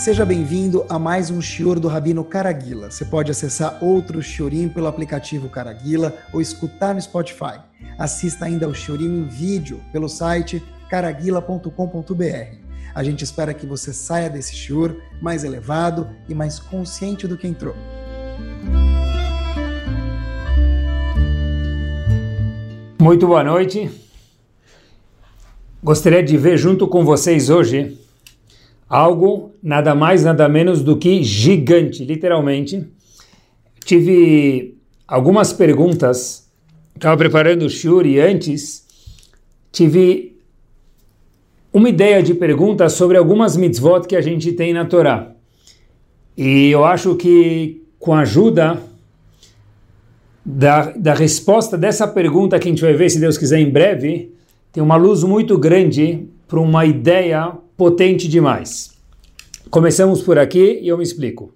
Seja bem-vindo a mais um Shior do Rabino Caraguila. Você pode acessar outro Shiorim pelo aplicativo Caraguila ou escutar no Spotify. Assista ainda ao Shiorim em vídeo pelo site caraguila.com.br. A gente espera que você saia desse Shior mais elevado e mais consciente do que entrou. Muito boa noite. Gostaria de ver junto com vocês hoje algo nada mais, nada menos do que gigante, literalmente. Tive algumas perguntas, estava preparando o shiur e antes tive uma ideia de pergunta sobre algumas mitzvot que a gente tem na Torá. E eu acho que com a ajuda da, da resposta dessa pergunta que a gente vai ver, se Deus quiser, em breve, tem uma luz muito grande para uma ideia potente demais. Começamos por aqui e eu me explico.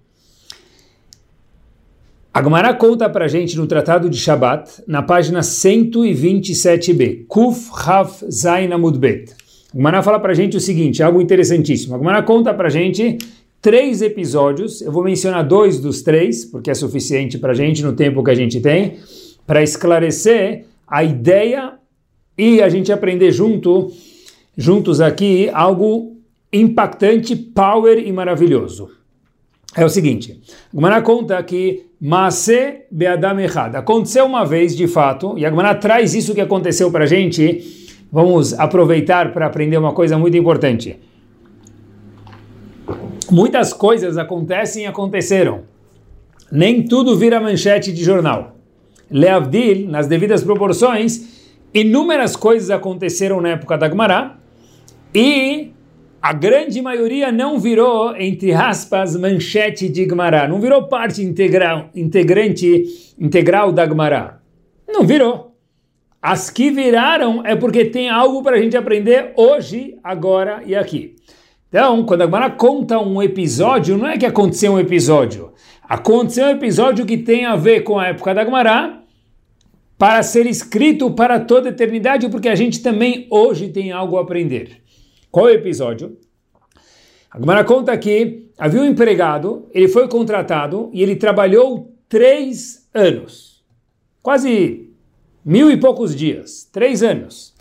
A conta para gente no Tratado de Shabat, na página 127b, Kuf Haf Zain Amud Bet. A fala para gente o seguinte, algo interessantíssimo. A conta para gente três episódios, eu vou mencionar dois dos três, porque é suficiente para a gente no tempo que a gente tem, para esclarecer a ideia e a gente aprender junto juntos aqui algo impactante, power e maravilhoso. É o seguinte, Gumara conta que Maase Beadam Echad aconteceu uma vez de fato, e a Gumara traz isso que aconteceu para a gente. Vamos aproveitar para aprender uma coisa muito importante. Muitas coisas acontecem e aconteceram. Nem tudo vira manchete de jornal. Leavdil, nas devidas proporções, inúmeras coisas aconteceram na época da Gumara, e a grande maioria não virou, entre aspas, manchete de Gmará, não virou parte integral, integrante integral da Gmará. Não virou. As que viraram é porque tem algo para a gente aprender hoje, agora e aqui. Então, quando a Gmará conta um episódio, não é que aconteceu um episódio. Aconteceu um episódio que tem a ver com a época da Gmará, para ser escrito para toda a eternidade, porque a gente também hoje tem algo a aprender. Qual é o episódio? A Gemara conta que havia um empregado, ele foi contratado e ele trabalhou três anos. Quase mil e poucos dias. Três anos.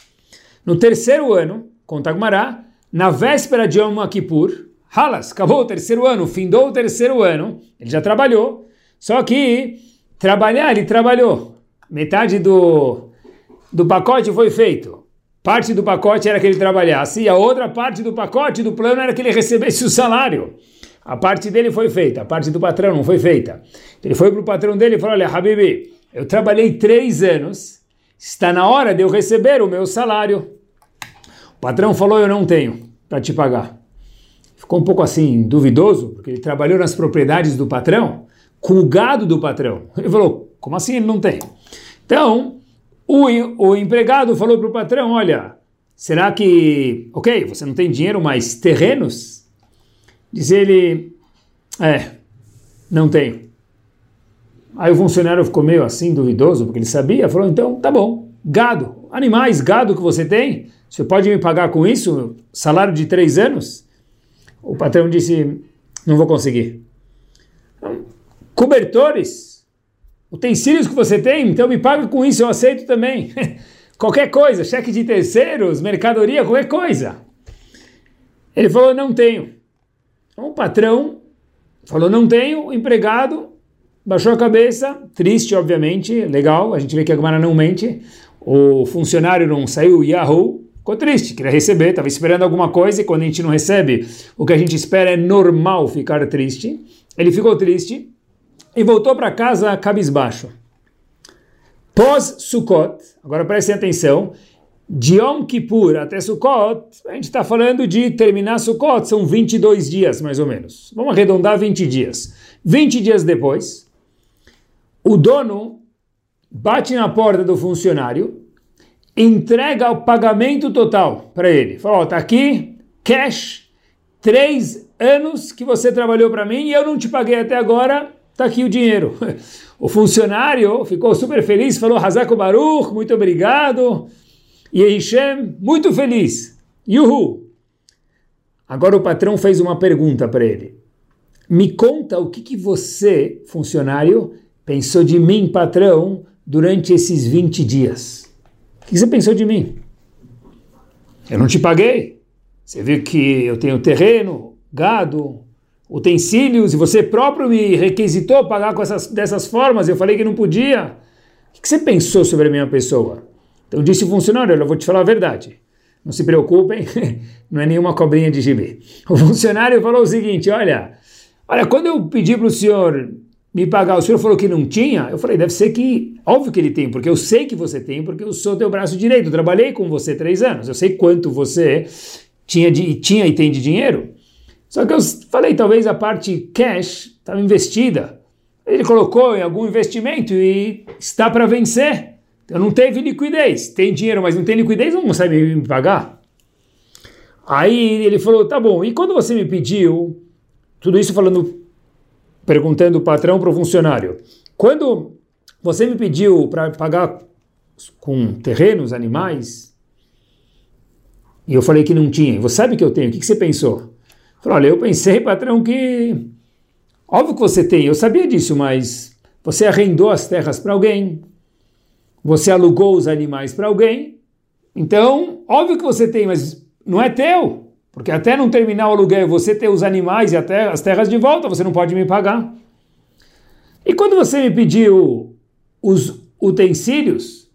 No terceiro ano, conta a Gemara, na véspera de Yom Kippur, Halas, acabou o terceiro ano, findou o terceiro ano, ele já trabalhou, só que trabalhar, ele trabalhou. Metade do, do pacote foi feito. Parte do pacote era que ele trabalhasse e a outra parte do pacote do plano era que ele recebesse o salário. A parte dele foi feita, a parte do patrão não foi feita. Ele foi para o patrão dele e falou: Olha, Habibi, eu trabalhei três anos, está na hora de eu receber o meu salário. O patrão falou: Eu não tenho para te pagar. Ficou um pouco assim duvidoso, porque ele trabalhou nas propriedades do patrão, com o gado do patrão. Ele falou: Como assim ele não tem? Então, o, o empregado falou para o patrão: Olha, será que, ok, você não tem dinheiro, mas terrenos? Diz ele: É, não tenho. Aí o funcionário ficou meio assim, duvidoso, porque ele sabia, falou: Então, tá bom, gado, animais, gado que você tem, você pode me pagar com isso? Salário de três anos? O patrão disse: Não vou conseguir. Cobertores, utensílios que você tem, então me paga com isso, eu aceito também. qualquer coisa, cheque de terceiros, mercadoria, qualquer coisa. Ele falou, não tenho. Então, o patrão falou, não tenho, o empregado baixou a cabeça, triste, obviamente, legal, a gente vê que a Gemara não mente, o funcionário não saiu, Yahoo, ficou triste, queria receber, estava esperando alguma coisa, e quando a gente não recebe, o que a gente espera é normal ficar triste. Ele ficou triste, e voltou para casa cabisbaixo. Pós Sukkot, agora prestem atenção, de Yom Kippur até Sukkot, a gente está falando de terminar Sukkot, são 22 dias mais ou menos. Vamos arredondar 20 dias. 20 dias depois, o dono bate na porta do funcionário, entrega o pagamento total para ele. Fala, ó, tá aqui, cash, três anos que você trabalhou para mim e eu não te paguei até agora, Está aqui o dinheiro. O funcionário ficou super feliz, falou Hazako Baruch, muito obrigado. E Hashem, muito feliz. Yuhu. Agora o patrão fez uma pergunta para ele. Me conta o que, que você, funcionário, pensou de mim, patrão, durante esses 20 dias. O que você pensou de mim? Eu não te paguei. Você viu que eu tenho terreno, gado, utensílios, e você próprio me requisitou pagar com essas, dessas formas. Eu falei que não podia. O que você pensou sobre a minha pessoa? Então disse o funcionário, eu vou te falar a verdade. Não se preocupem, não é nenhuma cobrinha de gibi. O funcionário falou o seguinte, olha, olha, quando eu pedi para o senhor me pagar, o senhor falou que não tinha, eu falei, deve ser que, óbvio que ele tem, porque eu sei que você tem, porque eu sou teu braço direito, eu trabalhei com você três anos, eu sei quanto você tinha, de, tinha e tem de dinheiro. Só que eu falei, talvez a parte cash estava investida. Ele colocou em algum investimento e está para vencer. Então não teve liquidez. Tem dinheiro, mas não tem liquidez, não consegue me pagar. Aí ele falou, tá bom, e quando você me pediu, tudo isso falando, perguntando o patrão para o funcionário, quando você me pediu para pagar com terrenos, animais, e eu falei que não tinha, você sabe que eu tenho, o que, que você pensou? Falou, olha, eu pensei, patrão, que óbvio que você tem, eu sabia disso, mas você arrendou as terras para alguém, você alugou os animais para alguém, então, óbvio que você tem, mas não é teu, porque até não terminar o aluguel, você ter os animais e até as terras de volta, você não pode me pagar. E quando você me pediu os utensílios,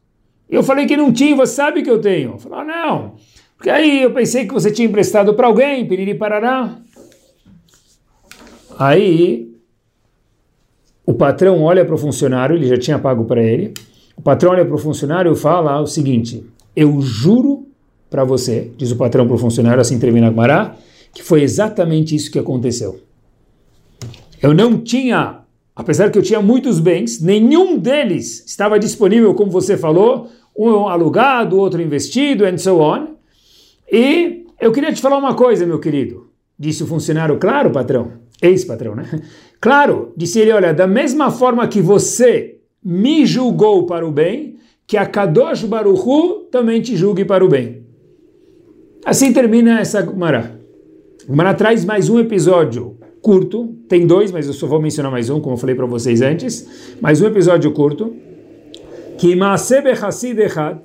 eu falei que não tinha, você sabe que eu tenho. Ah, não, porque aí eu pensei que você tinha emprestado para alguém, piriri parará. Aí o patrão olha para o funcionário, ele já tinha pago para ele. O patrão olha para o funcionário e fala o seguinte: Eu juro para você, diz o patrão para o funcionário, assim termina Gumará, que foi exatamente isso que aconteceu. Eu não tinha, apesar que eu tinha muitos bens, nenhum deles estava disponível, como você falou, um alugado, outro investido, and so on. E eu queria te falar uma coisa, meu querido, disse o funcionário, claro, patrão, ex-patrão, né? Claro, disse ele, olha, da mesma forma que você me julgou para o bem, que a Kadosh Baruchu também te julgue para o bem. Assim termina essa Gumara. Gumara traz mais um episódio curto, tem dois, mas eu só vou mencionar mais um, como eu falei para vocês antes, mais um episódio curto, que Maasebe Hasid Echad,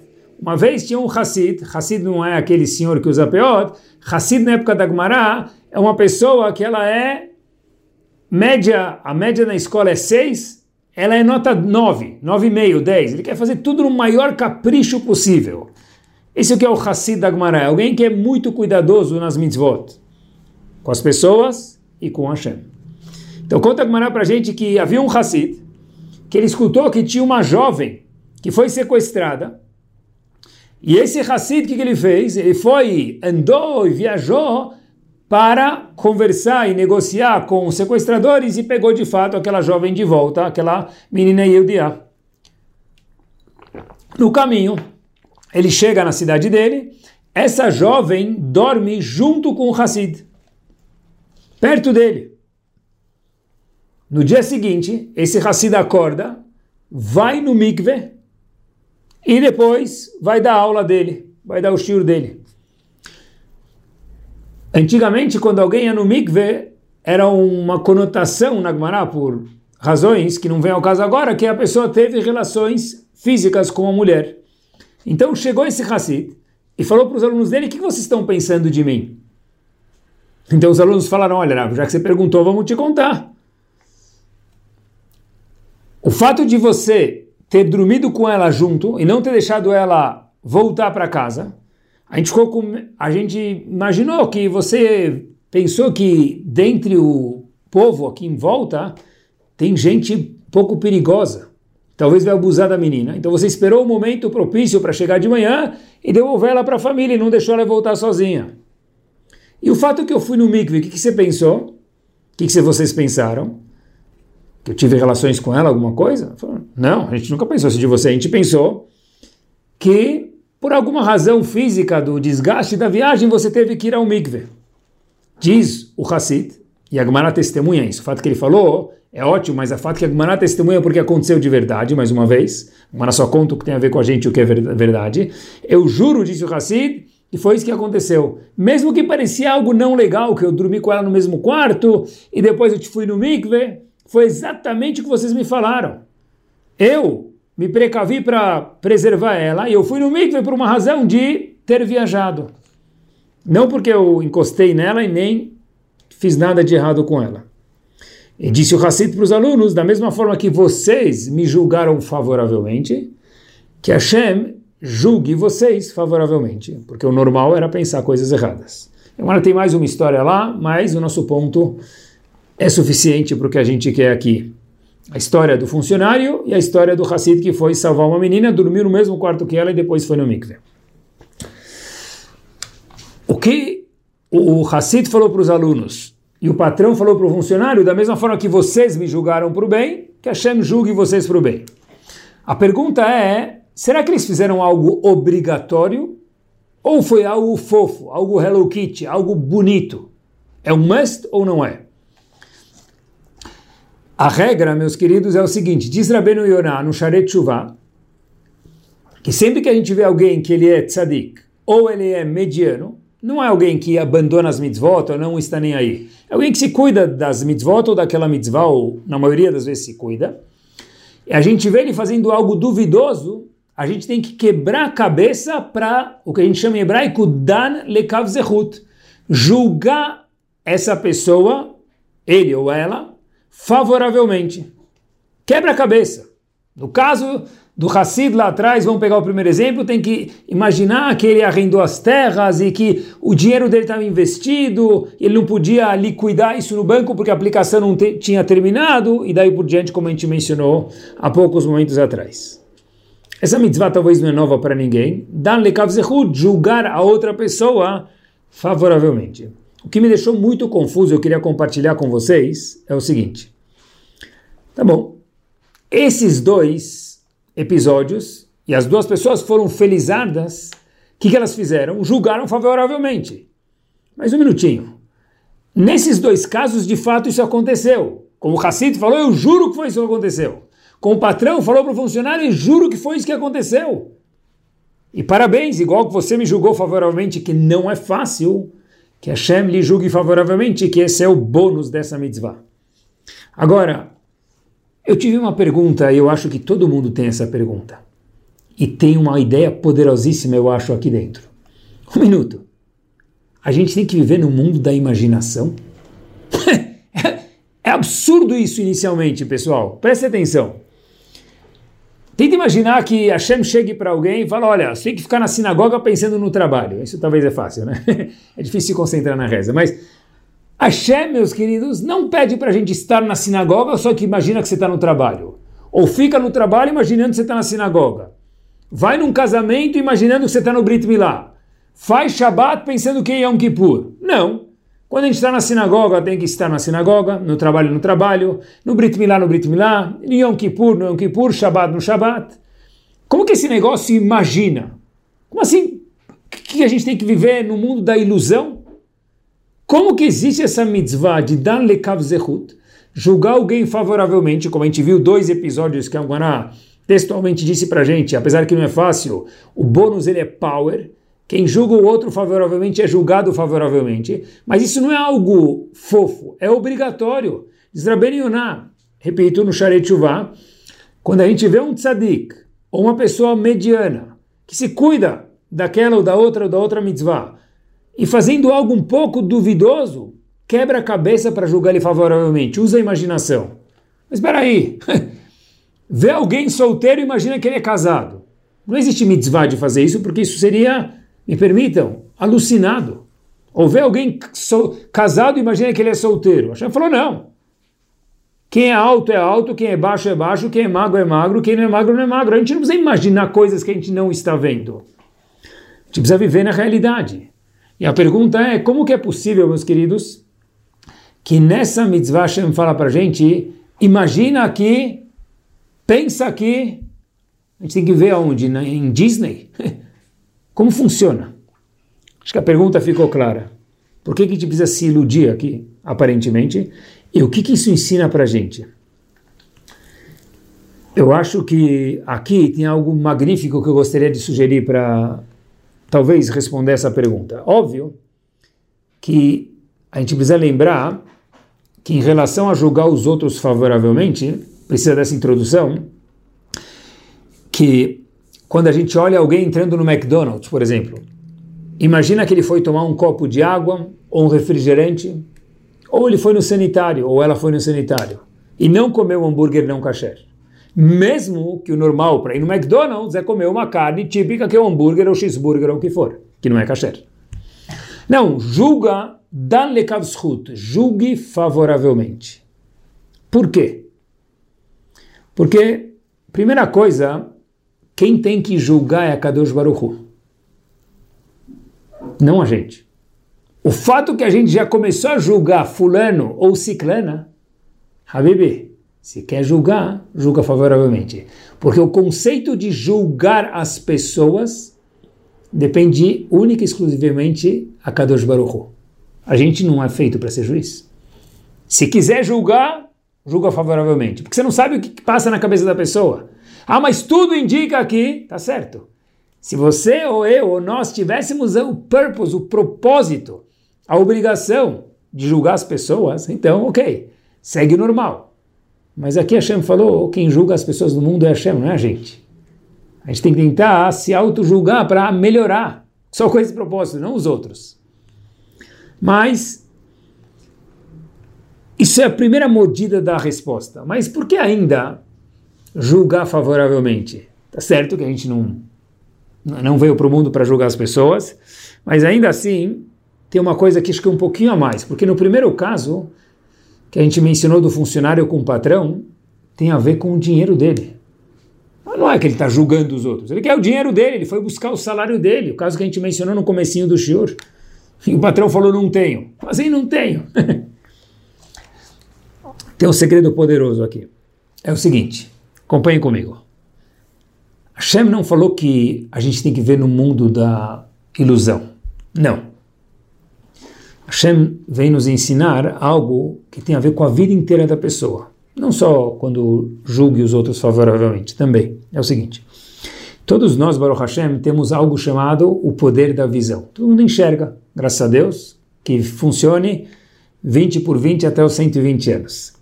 uma vez tinha um Hassid, Hassid não é aquele senhor que usa peot, Hassid na época da Gemara é uma pessoa que ela é média, a média na escola é 6, ela é nota 9, 9,5, 10. Ele quer fazer tudo no maior capricho possível. Esse é que é o Hassid da Gemara, é alguém que é muito cuidadoso nas mitzvot, com as pessoas e com Hashem. Então conta a Gemara pra gente que havia um Hassid, que ele escutou que tinha uma jovem que foi sequestrada, e esse Hassid, o que, que ele fez? Ele foi, andou e viajou para conversar e negociar com os sequestradores e pegou de fato aquela jovem de volta, aquela menina Yehudiá. No caminho, ele chega na cidade dele, essa jovem dorme junto com o Hassid, perto dele. No dia seguinte, esse Hassid acorda, vai no mikve e depois vai dar aula dele, vai dar o shiur dele. Antigamente, quando alguém ia no mikve, era uma conotação na Gemara, por razões que não vem ao caso agora, que a pessoa teve relações físicas com a mulher. Então chegou esse Hassid e falou para os alunos dele, o que vocês estão pensando de mim? Então os alunos falaram, olha, já que você perguntou, vamos te contar. O fato de você ter dormido com ela junto e não ter deixado ela voltar para casa, a gente, ficou com, a gente imaginou que você pensou que dentre o povo aqui em volta tem gente pouco perigosa. Talvez vai abusar da menina. Então você esperou o momento propício para chegar de manhã e devolver ela para a família e não deixou ela voltar sozinha. E o fato que eu fui no mikve, o que, que você pensou? O que, que vocês pensaram? Que eu tive relações com ela, alguma coisa? Falou, não, a gente nunca pensou isso de você. A gente pensou que, por alguma razão física do desgaste da viagem, você teve que ir ao mikve. Diz o Hassid, e a Gemara testemunha isso. O fato que ele falou é ótimo, mas o fato que a Gemara testemunha porque aconteceu de verdade, mais uma vez. A só conta o que tem a ver com a gente, o que é verdade. Eu juro, disse o Hassid, E foi isso que aconteceu. Mesmo que parecia algo não legal, que eu dormi com ela no mesmo quarto e depois eu te fui no mikve, foi exatamente o que vocês me falaram. Eu me precavi para preservar ela e eu fui no mikve por uma razão de ter viajado. Não porque eu encostei nela e nem fiz nada de errado com ela. E disse o Hassid para os alunos, da mesma forma que vocês me julgaram favoravelmente, que Hashem julgue vocês favoravelmente, porque o normal era pensar coisas erradas. Agora tem mais uma história lá, mas o nosso ponto é suficiente para o que a gente quer aqui. A história do funcionário e a história do Hassid que foi salvar uma menina, dormiu no mesmo quarto que ela e depois foi no mikve. O que o Hassid falou para os alunos e o patrão falou para o funcionário, da mesma forma que vocês me julgaram para o bem, que Hashem julgue vocês para o bem. A pergunta é, será que eles fizeram algo obrigatório ou foi algo fofo, algo Hello Kitty, algo bonito? É um must ou não é? A regra, meus queridos, é o seguinte, diz Rabbeinu Yonah no Sharet Shuvah, que sempre que a gente vê alguém que ele é tzadik, ou ele é mediano, não é alguém que abandona as mitzvot ou não está nem aí. É alguém que se cuida das mitzvot ou daquela mitzvah, ou na maioria das vezes se cuida. E a gente vê ele fazendo algo duvidoso, a gente tem que quebrar a cabeça para o que a gente chama em hebraico dan lekav zehut, julgar essa pessoa, ele ou ela, favoravelmente. Quebra a cabeça. No caso do Hassid lá atrás, vamos pegar o primeiro exemplo, tem que imaginar que ele arrendou as terras e que o dinheiro dele estava investido, ele não podia liquidar isso no banco porque a aplicação não te, tinha terminado, e daí por diante, como a gente mencionou há poucos momentos atrás. Essa mitzvah talvez não é nova para ninguém. Dan lekav julgar a outra pessoa favoravelmente. O que me deixou muito confuso, eu queria compartilhar com vocês, é o seguinte. Tá bom, esses dois episódios e as duas pessoas foram felizardas, o que, que elas fizeram? Julgaram favoravelmente. Mas um minutinho. Nesses dois casos, de fato, isso aconteceu. Como o Hassid falou, eu juro que foi isso que aconteceu. Como o patrão falou para o funcionário, eu juro que foi isso que aconteceu. E parabéns, igual que você me julgou favoravelmente, que não é fácil, que Hashem lhe julgue favoravelmente, que esse é o bônus dessa mitzvah. Agora, eu tive uma pergunta e eu acho que todo mundo tem essa pergunta. E tem uma ideia poderosíssima, eu acho, aqui dentro. Um minuto. A gente tem que viver no mundo da imaginação? é, absurdo isso inicialmente, pessoal. Preste atenção. Tenta imaginar que Hashem chegue para alguém e fala: Olha, você tem que ficar na sinagoga pensando no trabalho. Isso talvez é fácil, né? é difícil se concentrar na reza, mas Hashem, meus queridos, não pede para a gente estar na sinagoga só que imagina que você está no trabalho. Ou fica no trabalho imaginando que você está na sinagoga. Vai num casamento imaginando que você está no Brit Milá. Faz Shabbat pensando que é Yom Kippur. Não. Quando a gente está na sinagoga, tem que estar na sinagoga, no trabalho, no trabalho, no Brit Milá, no Brit Milá, no Yom Kippur, no Yom Kippur, Shabbat, no Shabbat. Como que esse negócio imagina? Como assim? Que a gente tem que viver no mundo da ilusão? Como que existe essa mitzvah de dan lekav zehut, julgar alguém favoravelmente, como a gente viu dois episódios que a Guaná textualmente disse para gente, apesar que não é fácil, o bônus ele é power, quem julga o outro favoravelmente é julgado favoravelmente, mas isso não é algo fofo, é obrigatório. Diz Rabben Yonah, repito, no Sharet Shuvah, quando a gente vê um tzadik, ou uma pessoa mediana, que se cuida daquela ou da outra ou da outra mitzvah, e fazendo algo um pouco duvidoso, quebra a cabeça para julgar ele favoravelmente, usa a imaginação. Mas espera aí, vê alguém solteiro e imagina que ele é casado. Não existe mitzvah de fazer isso, porque isso seria, me permitam, alucinado. Ou vê alguém so, casado imagina que ele é solteiro. A falou, não. Quem é alto é alto, quem é baixo é baixo, quem é magro é magro, quem não é magro não é magro. A gente não precisa imaginar coisas que a gente não está vendo. A gente precisa viver na realidade. E a pergunta é, como que é possível, meus queridos, que nessa mitzvah Hashem fala para a gente, imagina aqui, pensa aqui, a gente tem que ver aonde, em Disney, como funciona. Acho que a pergunta ficou clara. Por que, que a gente precisa se iludir aqui, aparentemente? E o que, que isso ensina para a gente? Eu acho que aqui tem algo magnífico que eu gostaria de sugerir para talvez responder essa pergunta? Óbvio que a gente precisa lembrar que em relação a julgar os outros favoravelmente, precisa dessa introdução, que quando a gente olha alguém entrando no McDonald's, por exemplo, imagina que ele foi tomar um copo de água ou um refrigerante, ou ele foi no sanitário, ou ela foi no sanitário, e não comeu um hambúrguer não kasher. Mesmo que o normal para ir no McDonald's é comer uma carne típica que é o hambúrguer ou cheeseburger ou o que for, que não é kasher. Não, julga, dan lekavschut, julgue favoravelmente. Por quê? Porque, primeira coisa, quem tem que julgar é a Kadosh Baruch Hu. Não a gente. O fato que a gente já começou a julgar fulano ou ciclana, Habibi, se quer julgar, julga favoravelmente. Porque o conceito de julgar as pessoas depende única e exclusivamente a Kadosh Baruch Hu. A gente não é feito para ser juiz. Se quiser julgar, julga favoravelmente. Porque você não sabe o que passa na cabeça da pessoa. Ah, mas tudo indica que tá certo. Se você ou eu ou nós tivéssemos o purpose, o propósito, a obrigação de julgar as pessoas, então, ok, segue normal. Mas aqui Hashem falou, quem julga as pessoas do mundo é Hashem, não é a gente. A gente tem que tentar se auto-julgar para melhorar. Só com esse propósito, não os outros. Mas isso é a primeira mordida da resposta. Mas por que ainda julgar favoravelmente? Tá certo que a gente não, não veio para o mundo para julgar as pessoas, mas ainda assim tem uma coisa que acho que é um pouquinho a mais, porque no primeiro caso que a gente mencionou do funcionário com o patrão, tem a ver com o dinheiro dele. Mas não é que ele está julgando os outros, ele quer o dinheiro dele, ele foi buscar o salário dele, o caso que a gente mencionou no comecinho do shiur. E o patrão falou, não tenho. Mas aí não tenho. tem um segredo poderoso aqui. É o seguinte, acompanhem comigo. Hashem não falou que a gente tem que ver no mundo da ilusão. Não. Hashem vem nos ensinar algo que tem a ver com a vida inteira da pessoa. Não só quando julgue os outros favoravelmente, também. É o seguinte. Todos nós, Baruch Hashem, temos algo chamado o poder da visão. Todo mundo enxerga, graças a Deus, que funcione 20 por 20 até os 120 anos.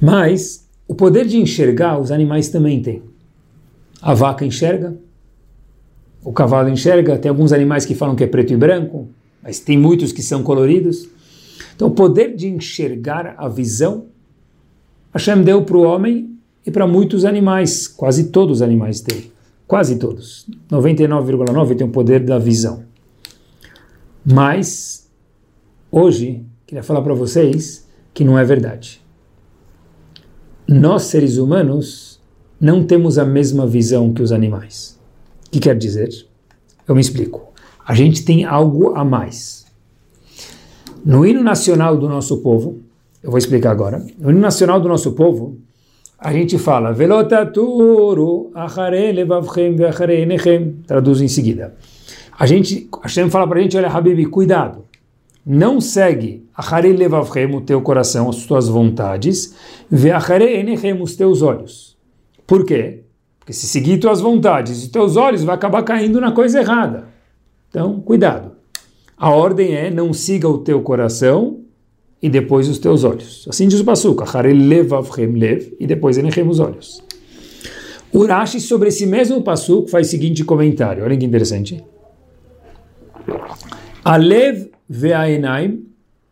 Mas o poder de enxergar os animais também têm. A vaca enxerga, o cavalo enxerga, tem alguns animais que falam que é preto e branco, mas tem muitos que são coloridos. Então, o poder de enxergar a visão, Hashem deu para o homem e para muitos animais, quase todos os animais têm, quase todos, 99,9 tem o poder da visão. Mas, hoje, queria falar para vocês que não é verdade. Nós, seres humanos, não temos a mesma visão que os animais. O que quer dizer? Eu me explico a gente tem algo a mais. No hino nacional do nosso povo, eu vou explicar agora, no hino nacional do nosso povo, a gente fala, Velotaturu traduz em seguida. A gente, Hashem fala para a gente, olha, Habibi, cuidado, não segue achare levavchem, o teu coração, as tuas vontades, veachare enechem, os teus olhos. Por quê? Porque se seguir tuas vontades e teus olhos, vai acabar caindo na coisa errada. Então, cuidado. A ordem é não siga o teu coração e depois os teus olhos. Assim diz o Passuca, lev, e depois enechem os olhos. Urashi, sobre esse mesmo Passuca, faz o seguinte comentário, olha que interessante. Alev ve'aenaim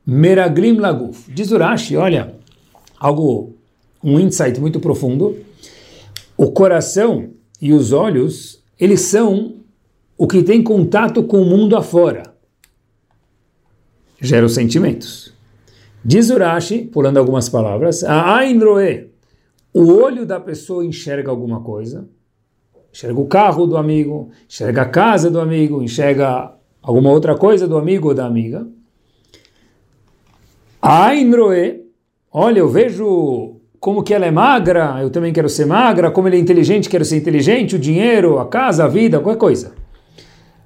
meraglim laguf. Diz Urashi, olha, algo, um insight muito profundo. O coração e os olhos, eles são o que tem contato com o mundo afora gera os sentimentos. Diz Urashi, pulando algumas palavras, a o olho da pessoa enxerga alguma coisa, enxerga o carro do amigo, enxerga a casa do amigo, enxerga alguma outra coisa do amigo ou da amiga. Ainroe, olha, eu vejo como que ela é magra, eu também quero ser magra, como ele é inteligente, quero ser inteligente, o dinheiro, a casa, a vida, qualquer coisa.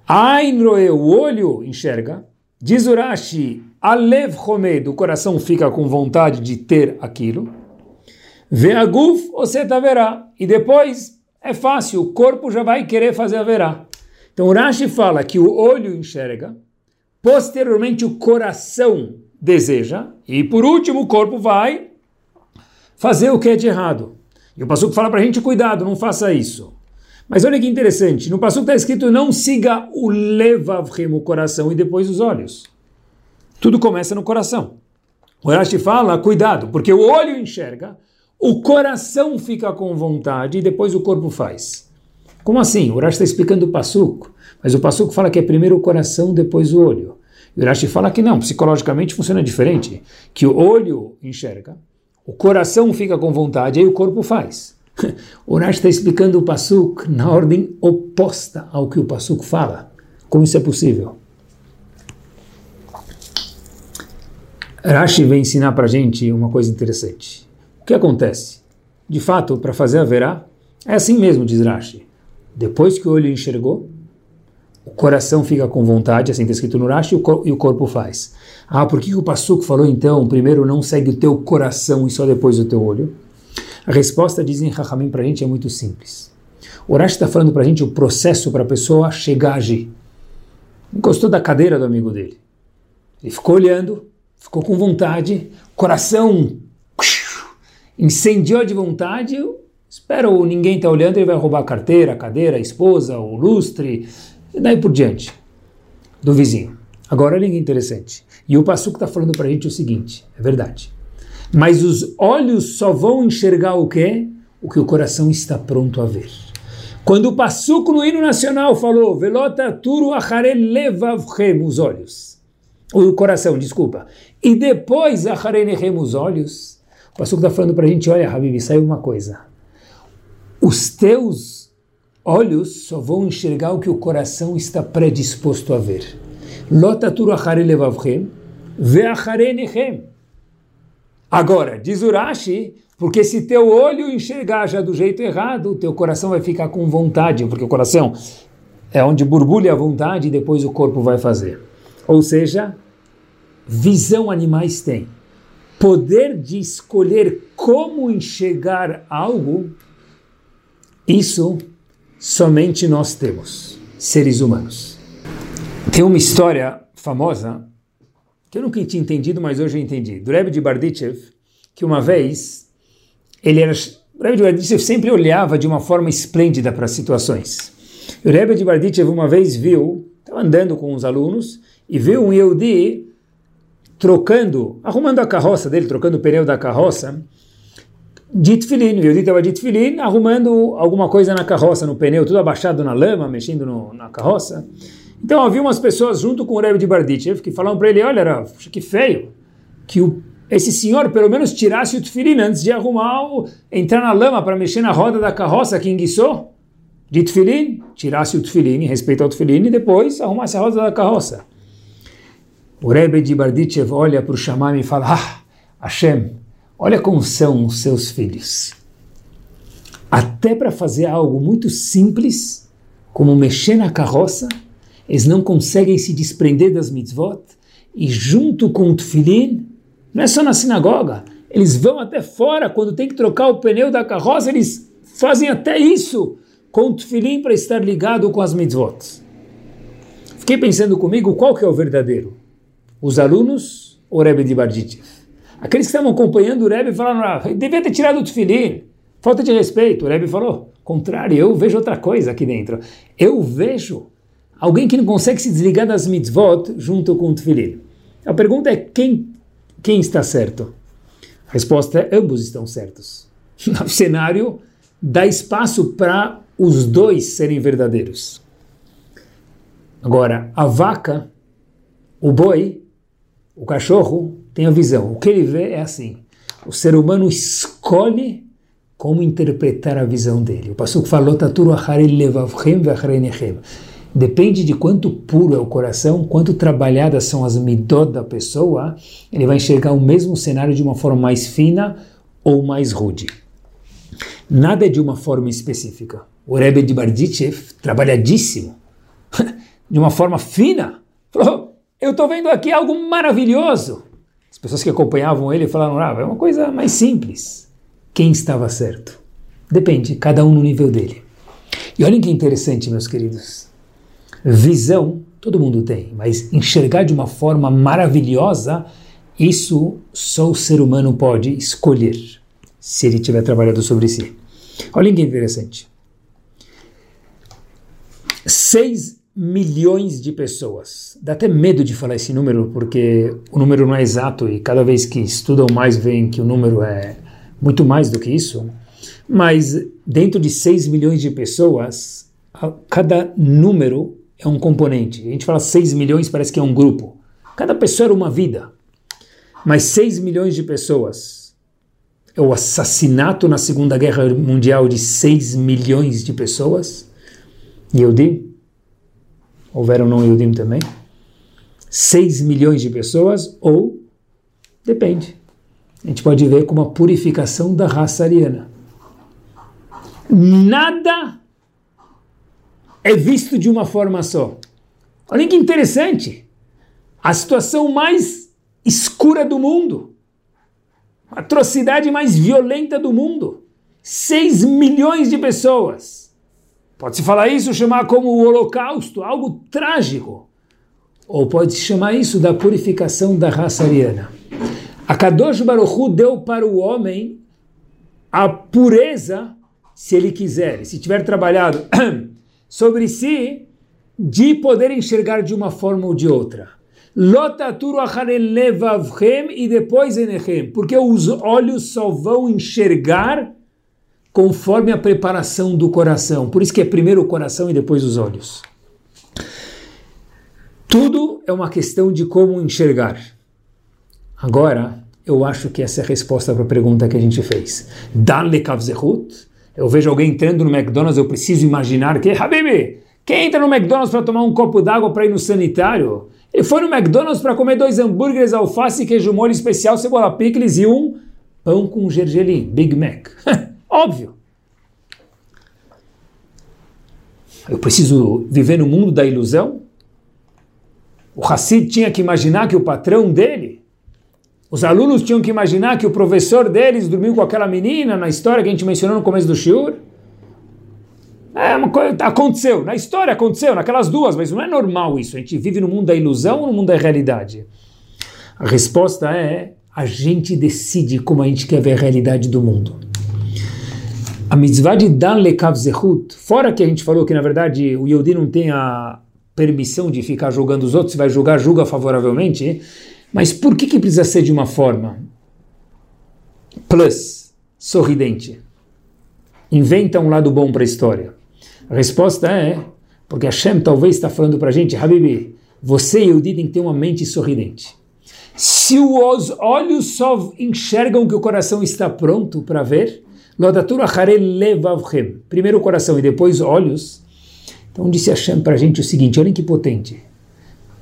Ainroe, o olho enxerga. Diz Urashi, Alev Homed, o coração fica com vontade de ter aquilo. Veaguf, você verá. E depois é fácil, o corpo já vai querer fazer a verá. Então o Rashi fala que o olho enxerga, posteriormente o coração deseja, e por último o corpo vai fazer o que é de errado. E o Passuco fala para a gente, cuidado, não faça isso. Mas olha que interessante, no Passuco está escrito, não siga o levavrim, o coração, e depois os olhos. Tudo começa no coração. O Rashi fala, cuidado, porque o olho enxerga, o coração fica com vontade e depois o corpo faz. Como assim? O Rashi está explicando o Passuco, mas o Passuco fala que é primeiro o coração, depois o olho. E o Rashi fala que não, psicologicamente funciona diferente, que o olho enxerga, o coração fica com vontade e o corpo faz. O Rashi está explicando o Pasuk na ordem oposta ao que o Pasuk fala. Como isso é possível? Rashi vem ensinar para a gente uma coisa interessante. O que acontece? De fato, para fazer a verá, é assim mesmo, diz Rashi. Depois que o olho enxergou, o coração fica com vontade, assim está escrito no Rashi, e o corpo faz. Ah, por que o Passuco falou então, primeiro não segue o teu coração e só depois o teu olho? A resposta, dizem Rahamim para a gente, é muito simples. O Rashi está falando para a gente o processo para a pessoa chegar a agir. Gostou da cadeira do amigo dele. Ele ficou olhando, ficou com vontade, coração incendiou de vontade, espera ninguém está olhando, ele vai roubar a carteira, a cadeira, a esposa, o lustre, e daí por diante, do vizinho. Agora olha que interessante. E o Passuco está falando para a gente o seguinte, é verdade. Mas os olhos só vão enxergar o quê? O que o coração está pronto a ver. Quando o Passuco no hino nacional falou Velota turu achare levavchem, os olhos. O coração, desculpa. E depois achare nechem, os olhos. O Passuco está falando para a gente, olha, Habib, saiu uma coisa. Os teus olhos só vão enxergar o que o coração está predisposto a ver. Lota turu achare levavchem, ve achare nechem. Agora, diz Urashi, porque se teu olho enxergar já do jeito errado, teu coração vai ficar com vontade, porque o coração é onde borbulha a vontade e depois o corpo vai fazer. Ou seja, visão animais têm. Poder de escolher como enxergar algo, isso somente nós temos, seres humanos. Tem uma história famosa que eu nunca tinha entendido, mas hoje eu entendi, do Rebbe de Bardichev, que uma vez ele era. O Rebbe de Bardichev sempre olhava de uma forma esplêndida para as situações. O Rebbe de Bardichev uma vez viu, estava andando com os alunos, e viu um Yehudi trocando, arrumando a carroça dele, trocando o pneu da carroça, de tefilin. O Yehudi estava de arrumando alguma coisa na carroça, no pneu, tudo abaixado na lama, mexendo no, na carroça. Então havia umas pessoas junto com o Rebbe de Bardichev que falavam para ele, olha Rav, que feio, que o, esse senhor pelo menos tirasse o tefilin antes de arrumar, o, entrar na lama para mexer na roda da carroça que enguiçou, de tefilin, tirasse o tefilin, respeito ao tefilin, e depois arrumasse a roda da carroça. O Rebbe de Bardichev olha para o Shamam e fala, ah, Hashem, olha como são os seus filhos. Até para fazer algo muito simples, como mexer na carroça, eles não conseguem se desprender das mitzvot, e junto com o tefilin, não é só na sinagoga, eles vão até fora, quando tem que trocar o pneu da carroça, eles fazem até isso com o tefilin para estar ligado com as mitzvot. Fiquei pensando comigo, qual que é o verdadeiro? Os alunos ou Rebbe de Bardichev? Aqueles que estavam acompanhando o Rebbe falaram, ah, devia ter tirado o tefilin, falta de respeito. O Rebbe falou, contrário, eu vejo outra coisa aqui dentro. Eu vejo alguém que não consegue se desligar das mitzvot junto com o tefilin. A pergunta é quem, quem está certo? A resposta é ambos estão certos. O cenário dá espaço para os dois serem verdadeiros. Agora, a vaca, o boi, o cachorro tem a visão. O que ele vê é assim. O ser humano escolhe como interpretar a visão dele. O Passuco falou, Taturu. Depende de quanto puro é o coração, quanto trabalhadas são as midot da pessoa, ele vai enxergar o mesmo cenário de uma forma mais fina ou mais rude. Nada é de uma forma específica. O Rebbe de Bardichev, trabalhadíssimo, de uma forma fina, falou: Eu estou vendo aqui algo maravilhoso. As pessoas que acompanhavam ele falaram: Ah, é uma coisa mais simples. Quem estava certo? Depende, cada um no nível dele. E olhem que interessante, meus queridos. Visão, todo mundo tem, mas enxergar de uma forma maravilhosa, isso só o ser humano pode escolher, se ele tiver trabalhado sobre si. Olha que interessante. 6 milhões de pessoas. Dá até medo de falar esse número, porque o número não é exato e cada vez que estudam mais veem que o número é muito mais do que isso. Mas dentro de 6 milhões de pessoas, cada número é um componente. A gente fala 6 milhões, parece que é um grupo. Cada pessoa era uma vida. Mas 6 milhões de pessoas é o assassinato na Segunda Guerra Mundial de 6 milhões de pessoas. Yehudim? Houveram não Yehudim também? 6 milhões de pessoas ou depende. A gente pode ver como a purificação da raça ariana. Nada é visto de uma forma só. Olha que interessante. A situação mais escura do mundo, a atrocidade mais violenta do mundo. 6 milhões de pessoas. Pode-se falar isso, chamar como o holocausto, algo trágico. Ou pode-se chamar isso da purificação da raça ariana. A Kadosh Baruch Hu deu para o homem a pureza, se ele quiser, se tiver trabalhado sobre si, de poder enxergar de uma forma ou de outra. E depois porque os olhos só vão enxergar conforme a preparação do coração. Por isso que é primeiro o coração e depois os olhos. Tudo é uma questão de como enxergar. Agora, eu acho que essa é a resposta para a pergunta que a gente fez. Dale kavzehut. Eu vejo alguém entrando no McDonald's, eu preciso imaginar que, Habibi, quem entra no McDonald's para tomar um copo d'água para ir no sanitário? Ele foi no McDonald's para comer dois hambúrgueres, alface, queijo molho especial, cebola picles e um pão com gergelim, Big Mac. Óbvio. Eu preciso viver no mundo da ilusão? O Hassid tinha que imaginar que o patrão dele os alunos tinham que imaginar que o professor deles dormiu com aquela menina na história que a gente mencionou no começo do shiur. É uma coisa, aconteceu, na história aconteceu, naquelas duas, mas não é normal isso. A gente vive no mundo da ilusão ou no mundo da realidade? A resposta é: a gente decide como a gente quer ver a realidade do mundo. A mitzvah de Dan Lekav Zehut, fora que a gente falou que na verdade o Yehudi não tem a permissão de ficar julgando os outros, se vai julgar, julga favoravelmente. Mas por que, que precisa ser de uma forma plus, sorridente? Inventa um lado bom para a história. A resposta é porque Hashem talvez está falando para a gente, Habibi, você e o Di tem que ter uma mente sorridente. Se os olhos só enxergam que o coração está pronto para ver, primeiro o coração e depois olhos, então disse Hashem para a gente o seguinte, olhem que potente,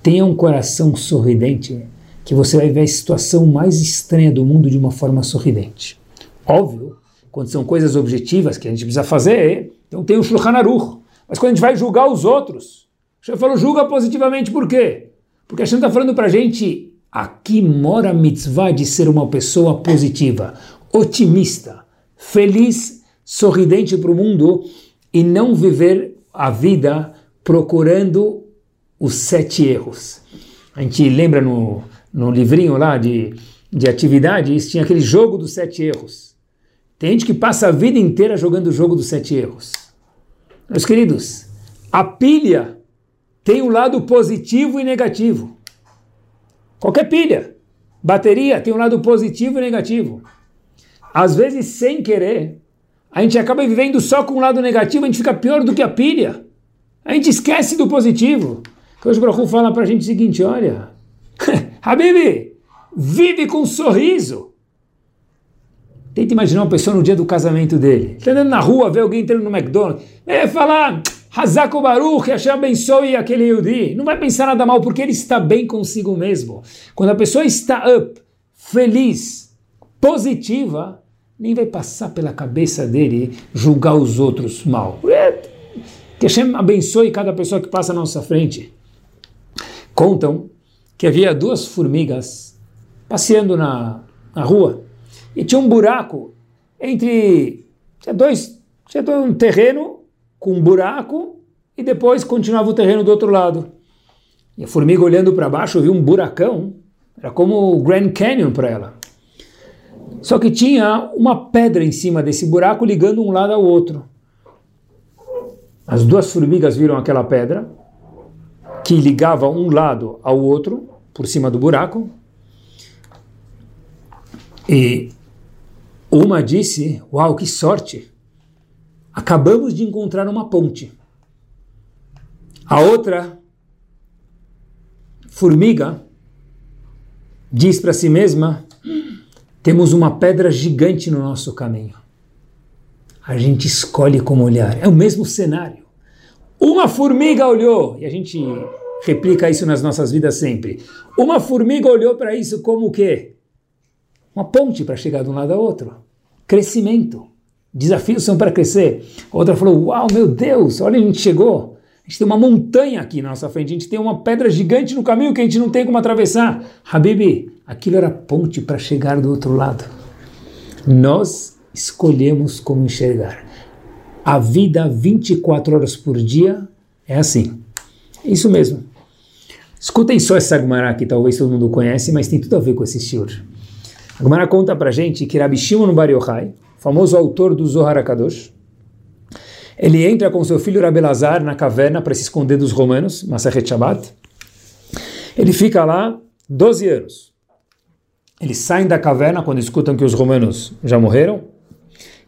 tenha um coração sorridente, que você vai ver a situação mais estranha do mundo de uma forma sorridente. Óbvio, quando são coisas objetivas que a gente precisa fazer, então tem o Shulchan Aruch. Mas quando a gente vai julgar os outros, o falou, julga positivamente por quê? Porque gente está falando para a gente, aqui mora a mitzvah de ser uma pessoa positiva, otimista, feliz, sorridente para o mundo e não viver a vida procurando os sete erros. A gente lembra no no livrinho lá de, de atividades, tinha aquele jogo dos sete erros. Tem gente que passa a vida inteira jogando o jogo dos sete erros. Meus queridos, a pilha tem um lado positivo e negativo. Qualquer pilha, bateria tem um lado positivo e negativo. Às vezes, sem querer, a gente acaba vivendo só com um lado negativo, a gente fica pior do que a pilha. A gente esquece do positivo. Hoje o Baruch fala para a gente o seguinte, olha, Habibi, vive com um sorriso. Tenta imaginar uma pessoa no dia do casamento dele. Está andando na rua, vê alguém entrando no McDonald's. Ele vai falar, Hazako Baruch, Hashem abençoe aquele Yudi. Não vai pensar nada mal, porque ele está bem consigo mesmo. Quando a pessoa está up, feliz, positiva, nem vai passar pela cabeça dele julgar os outros mal. Que Hashem abençoe cada pessoa que passa à nossa frente. Contam que havia duas formigas passeando na, na rua e tinha um buraco entre tinha dois tinha um terreno com um buraco e depois continuava o terreno do outro lado. E a formiga olhando para baixo viu um buracão, era como o Grand Canyon para ela. Só que tinha uma pedra em cima desse buraco ligando um lado ao outro. As duas formigas viram aquela pedra que ligava um lado ao outro por cima do buraco. E uma disse: Uau, que sorte! Acabamos de encontrar uma ponte. A outra formiga diz para si mesma: temos uma pedra gigante no nosso caminho. A gente escolhe como olhar. É o mesmo cenário. Uma formiga olhou, e a gente replica isso nas nossas vidas sempre. Uma formiga olhou para isso como o quê? Uma ponte para chegar de um lado ao outro. Crescimento. Desafios são para crescer. A outra falou: Uau, meu Deus, olha, a gente chegou. A gente tem uma montanha aqui na nossa frente, a gente tem uma pedra gigante no caminho que a gente não tem como atravessar. Habibi, aquilo era ponte para chegar do outro lado. Nós escolhemos como enxergar. A vida 24 horas por dia é assim. É isso mesmo. Escutem só essa Gemara que talvez todo mundo conhece, mas tem tudo a ver com esse shiur. A conta pra gente que Rabi Shimon Bar Yochai, famoso autor do Zohar HaKadosh, ele entra com seu filho Rabelazar na caverna para se esconder dos romanos, Masachet Shabbat. Ele fica lá 12 anos. Eles saem da caverna quando escutam que os romanos já morreram.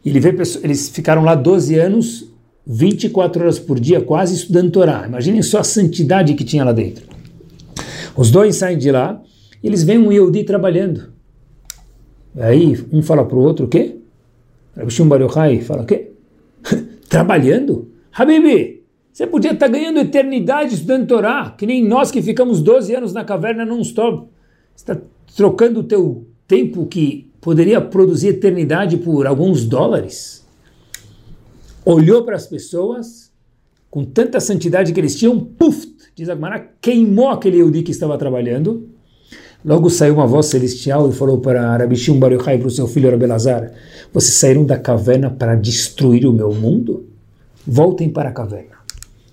Ele vê, eles ficaram lá 12 anos, 24 horas por dia, quase estudando Torá. Imaginem só a santidade que tinha lá dentro. Os dois saem de lá e eles veem um Yehudi trabalhando. Aí um fala para o outro, o quê? Rabi Shimon Bar Yochai fala, o quê? trabalhando? Habibi, você podia estar ganhando eternidade estudando Torá, que nem nós que ficamos 12 anos na caverna non-stop. Você está trocando o teu tempo que poderia produzir eternidade por alguns dólares. Olhou para as pessoas, com tanta santidade que eles tinham, puf, diz Agmará, queimou aquele Yehudi que estava trabalhando. Logo saiu uma voz celestial e falou para Arabishim Bar Yochai, para o seu filho Arabelazar, vocês saíram da caverna para destruir o meu mundo? Voltem para a caverna.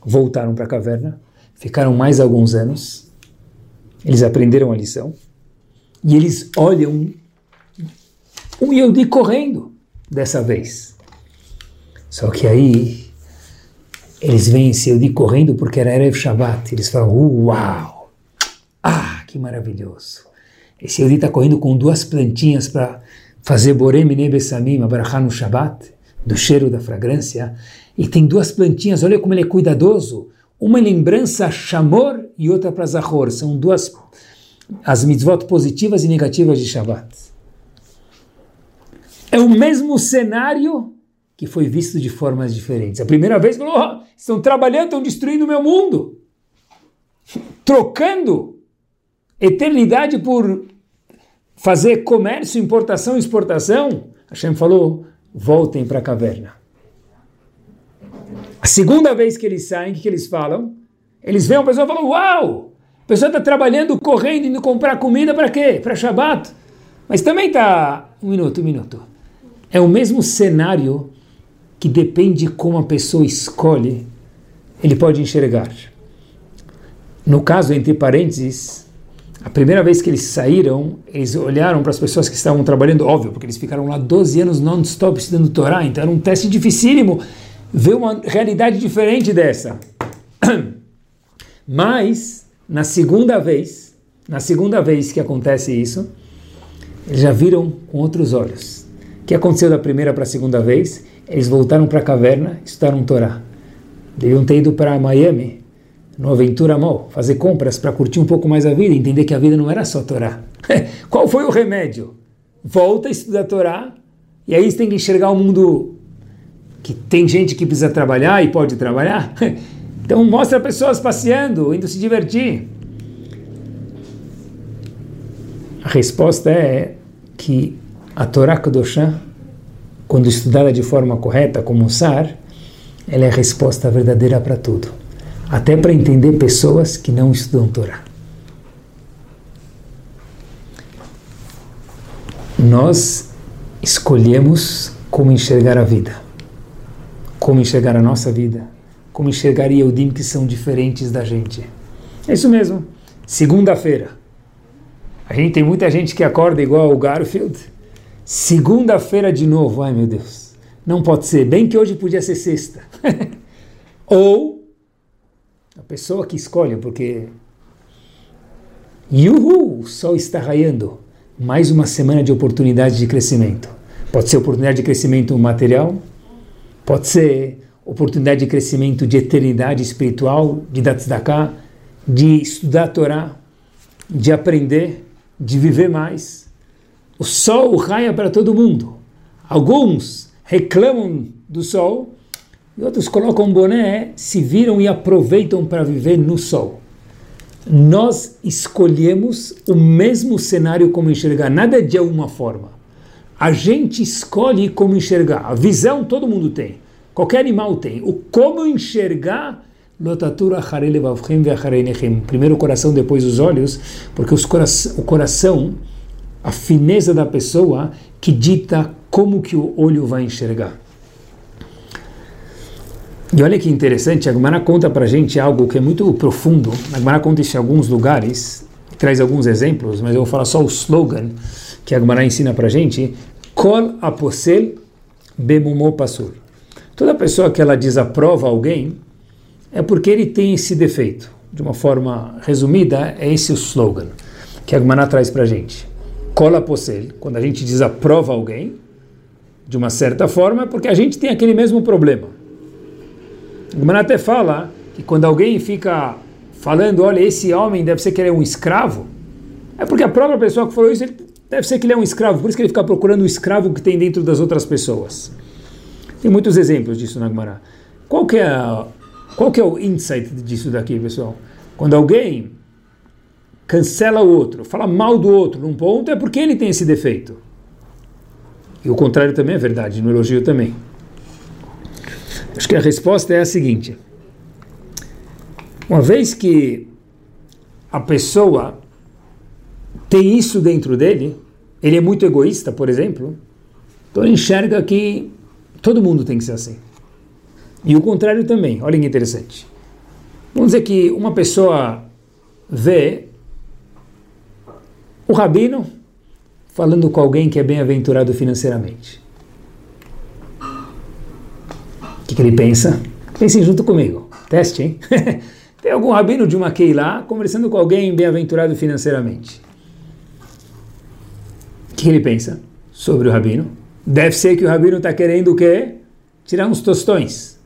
Voltaram para a caverna, ficaram mais alguns anos, eles aprenderam a lição, e eles olham um Yehudi correndo dessa vez. Só que aí eles veem esse Yehudi correndo porque era Erev Shabbat. Eles falam, uau, ah, que maravilhoso. Esse Yehudi está correndo com duas plantinhas para fazer Borem Nebesamim, Abraham no Shabbat, do cheiro da fragrância. E tem duas plantinhas, olha como ele é cuidadoso. Uma lembrança Shamor e outra para Zahor. São duas, as mitzvot positivas e negativas de Shabbat. É o mesmo cenário que foi visto de formas diferentes. A primeira vez falou: oh, estão trabalhando, estão destruindo o meu mundo, trocando eternidade por fazer comércio, importação e exportação. Hashem falou: voltem para a caverna. A segunda vez que eles saem, o que, que eles falam? Eles veem uma pessoa e falam: Uau! A pessoa está trabalhando, correndo, indo comprar comida para quê? Para Shabbat. Mas também está. Um minuto, um minuto. É o mesmo cenário que depende como a pessoa escolhe, ele pode enxergar. No caso, entre parênteses, a primeira vez que eles saíram, eles olharam para as pessoas que estavam trabalhando, óbvio, porque eles ficaram lá 12 anos non-stop estudando Torá, então era um teste dificílimo ver uma realidade diferente dessa. Mas, na segunda vez, na segunda vez que acontece isso, eles já viram com outros olhos. O que aconteceu da primeira para a segunda vez? Eles voltaram para a caverna, estudaram Torá. Deviam ter ido para Miami, no Aventura Mall, fazer compras para curtir um pouco mais a vida, entender que a vida não era só Torá. Qual foi o remédio? Volta a estudar Torá, e aí você tem que enxergar o mundo que tem gente que precisa trabalhar e pode trabalhar. Então mostra pessoas passeando, indo se divertir. A resposta é que a Torá Kedoshá quando estudada de forma correta, como SAR, ela é a resposta verdadeira para tudo. Até para entender pessoas que não estudam Torá. Nós escolhemos como enxergar a vida, como enxergar a nossa vida, como enxergaria o Dim que são diferentes da gente. É isso mesmo. Segunda-feira. A gente tem muita gente que acorda igual o Garfield. Segunda-feira de novo. Ai meu Deus. Não pode ser. Bem que hoje podia ser sexta. Ou a pessoa que escolhe, porque. Yuhu! O sol está raiando. Mais uma semana de oportunidade de crescimento. Pode ser oportunidade de crescimento material, pode ser oportunidade de crescimento de eternidade espiritual, de dar tzedakah, de estudar a Torá, de aprender, de viver mais. O sol raia para todo mundo. Alguns reclamam do sol e outros colocam boné, se viram e aproveitam para viver no sol. Nós escolhemos o mesmo cenário como enxergar, nada de alguma forma. A gente escolhe como enxergar. A visão todo mundo tem. Qualquer animal tem. O como enxergar Primeiro o coração, depois os olhos, porque os cora o coração, a fineza da pessoa, que dita como que o olho vai enxergar. E olha que interessante, a Gemara conta para gente algo que é muito profundo. A Gemara conta isso em alguns lugares, traz alguns exemplos, mas eu vou falar só o slogan que a Gemara ensina para gente. Kol aposel bemumo pasur. Toda pessoa que ela desaprova alguém, é porque ele tem esse defeito. De uma forma resumida, é esse o slogan que a Gemara traz para a gente. Cola posel, quando a gente desaprova alguém, de uma certa forma, é porque a gente tem aquele mesmo problema. A Gemara até fala que quando alguém fica falando, olha, esse homem deve ser que ele é um escravo, é porque a própria pessoa que falou isso, deve ser que ele é um escravo, por isso que ele fica procurando o escravo que tem dentro das outras pessoas. Tem muitos exemplos disso na Gemara. Qual que é a qual que é o insight disso daqui, pessoal? Quando alguém cancela o outro, fala mal do outro num ponto, é porque ele tem esse defeito. E o contrário também é verdade, no elogio também. Acho que a resposta é a seguinte: uma vez que a pessoa tem isso dentro dele, ele é muito egoísta, por exemplo, então ele enxerga que todo mundo tem que ser assim. E o contrário também, olha que interessante. Vamos dizer que uma pessoa vê o rabino falando com alguém que é bem-aventurado financeiramente. O que, que, ele pensa? Pensem junto comigo. Teste, hein? Tem algum rabino de uma lá conversando com alguém bem-aventurado financeiramente. O que, que ele pensa sobre o rabino? Deve ser que o rabino está querendo o quê? Tirar uns tostões.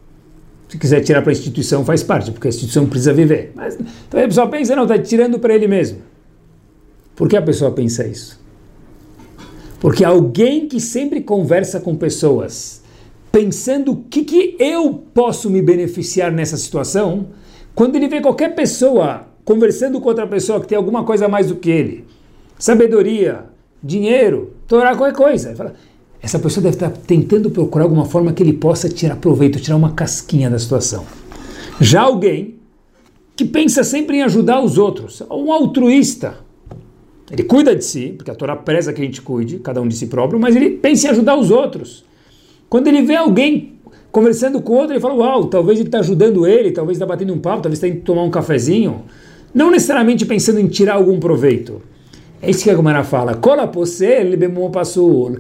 Se quiser tirar para a instituição, faz parte, porque a instituição precisa viver. Mas então a pessoa pensa, não, está tirando para ele mesmo. Por que a pessoa pensa isso? Porque alguém que sempre conversa com pessoas, pensando o que, que eu posso me beneficiar nessa situação, quando ele vê qualquer pessoa conversando com outra pessoa que tem alguma coisa a mais do que ele, sabedoria, dinheiro, Torá, qualquer coisa, ele fala, essa pessoa deve estar tentando procurar alguma forma que ele possa tirar proveito, tirar uma casquinha da situação. Já alguém que pensa sempre em ajudar os outros, um altruísta, ele cuida de si, porque a Torá preza que a gente cuide, cada um de si próprio, mas ele pensa em ajudar os outros. Quando ele vê alguém conversando com outro, ele fala: Uau, talvez ele está ajudando ele, talvez está batendo um papo, talvez está indo tomar um cafezinho. Não necessariamente pensando em tirar algum proveito. É isso que a Gomara fala. Cola posse, ele passou.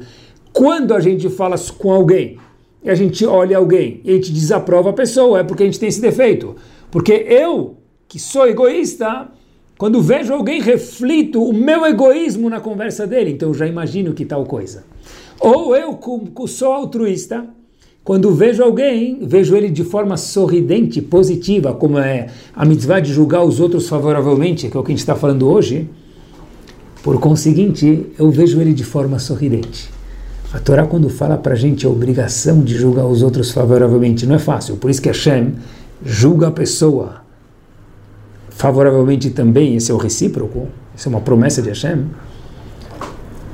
Quando a gente fala com alguém e a gente olha alguém e a gente desaprova a pessoa, é porque a gente tem esse defeito. Porque eu, que sou egoísta, quando vejo alguém, reflito o meu egoísmo na conversa dele, então já imagino que tal coisa. Ou eu, sou altruísta, quando vejo alguém, vejo ele de forma sorridente, positiva, como é a mitzvah de julgar os outros favoravelmente, que é o que a gente está falando hoje. Por conseguinte, eu vejo ele de forma sorridente. A Torá, quando fala para a gente a obrigação de julgar os outros favoravelmente, não é fácil. Por isso que Hashem julga a pessoa favoravelmente também. Esse é o recíproco. Isso é uma promessa de Hashem.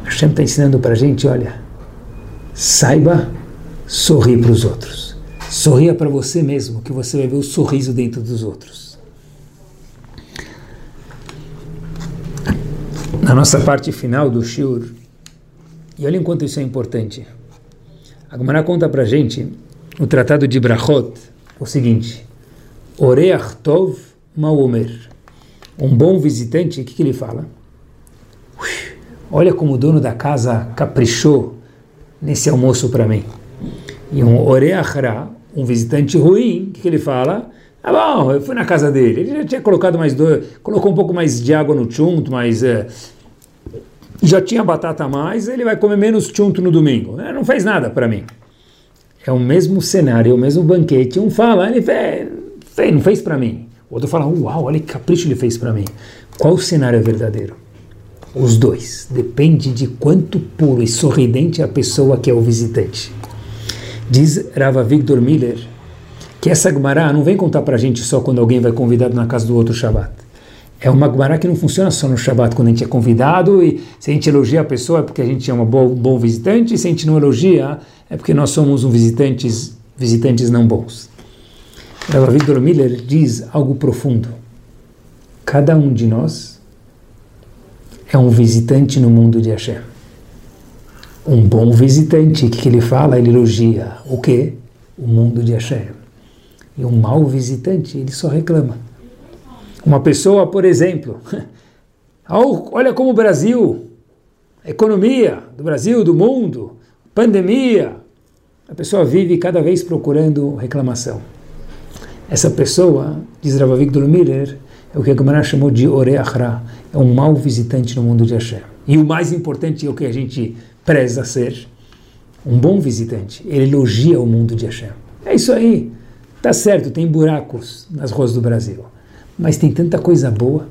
Hashem está ensinando para a gente: olha, saiba sorrir para os outros. Sorria para você mesmo, que você vai ver o sorriso dentro dos outros. Na nossa parte final do Shur, e olha enquanto isso é importante. A Gemara conta para gente, o Tratado de Brachot, o seguinte, Oreach Tov Maomer. Um bom visitante, o que, que ele fala? Olha como o dono da casa caprichou nesse almoço para mim. E um Oreachra, um visitante ruim, o que, que ele fala? Ah, bom, eu fui na casa dele. Ele já tinha colocado mais dois, colocou um pouco mais de água no chunto, mas é, já tinha batata a mais, ele vai comer menos chunto no domingo. É, não fez nada para mim. É o mesmo cenário, é o mesmo banquete. Um fala, ele fez, não fez para mim. O outro fala, uau, olha que capricho ele fez para mim. Qual cenário é verdadeiro? Os dois. Depende de quanto puro e sorridente é a pessoa que é o visitante. Diz Rava Victor Miller que essa Gemara não vem contar para a gente só quando alguém vai convidado na casa do outro Shabbat. É uma Gemara que não funciona só no Shabbat, quando a gente é convidado e se a gente elogia a pessoa é porque a gente é um bom, bom visitante, e se a gente não elogia é porque nós somos um visitantes, visitantes não bons. Rav Victor Miller diz algo profundo. Cada um de nós é um visitante no mundo de Hashem. Um bom visitante, o que, que ele fala? Ele elogia o quê? O mundo de Hashem. E um mau visitante, ele só reclama. Uma pessoa, por exemplo, olha como o Brasil, economia do Brasil, do mundo, pandemia, a pessoa vive cada vez procurando reclamação. Essa pessoa, diz Rav Victor Miller, é o que a Gemara chamou de Oreachra, é um mau visitante no mundo de Hashem. E o mais importante é o que a gente preza ser, um bom visitante. Ele elogia o mundo de Hashem. É isso aí. Tá certo, tem buracos nas ruas do Brasil, mas tem tanta coisa boa.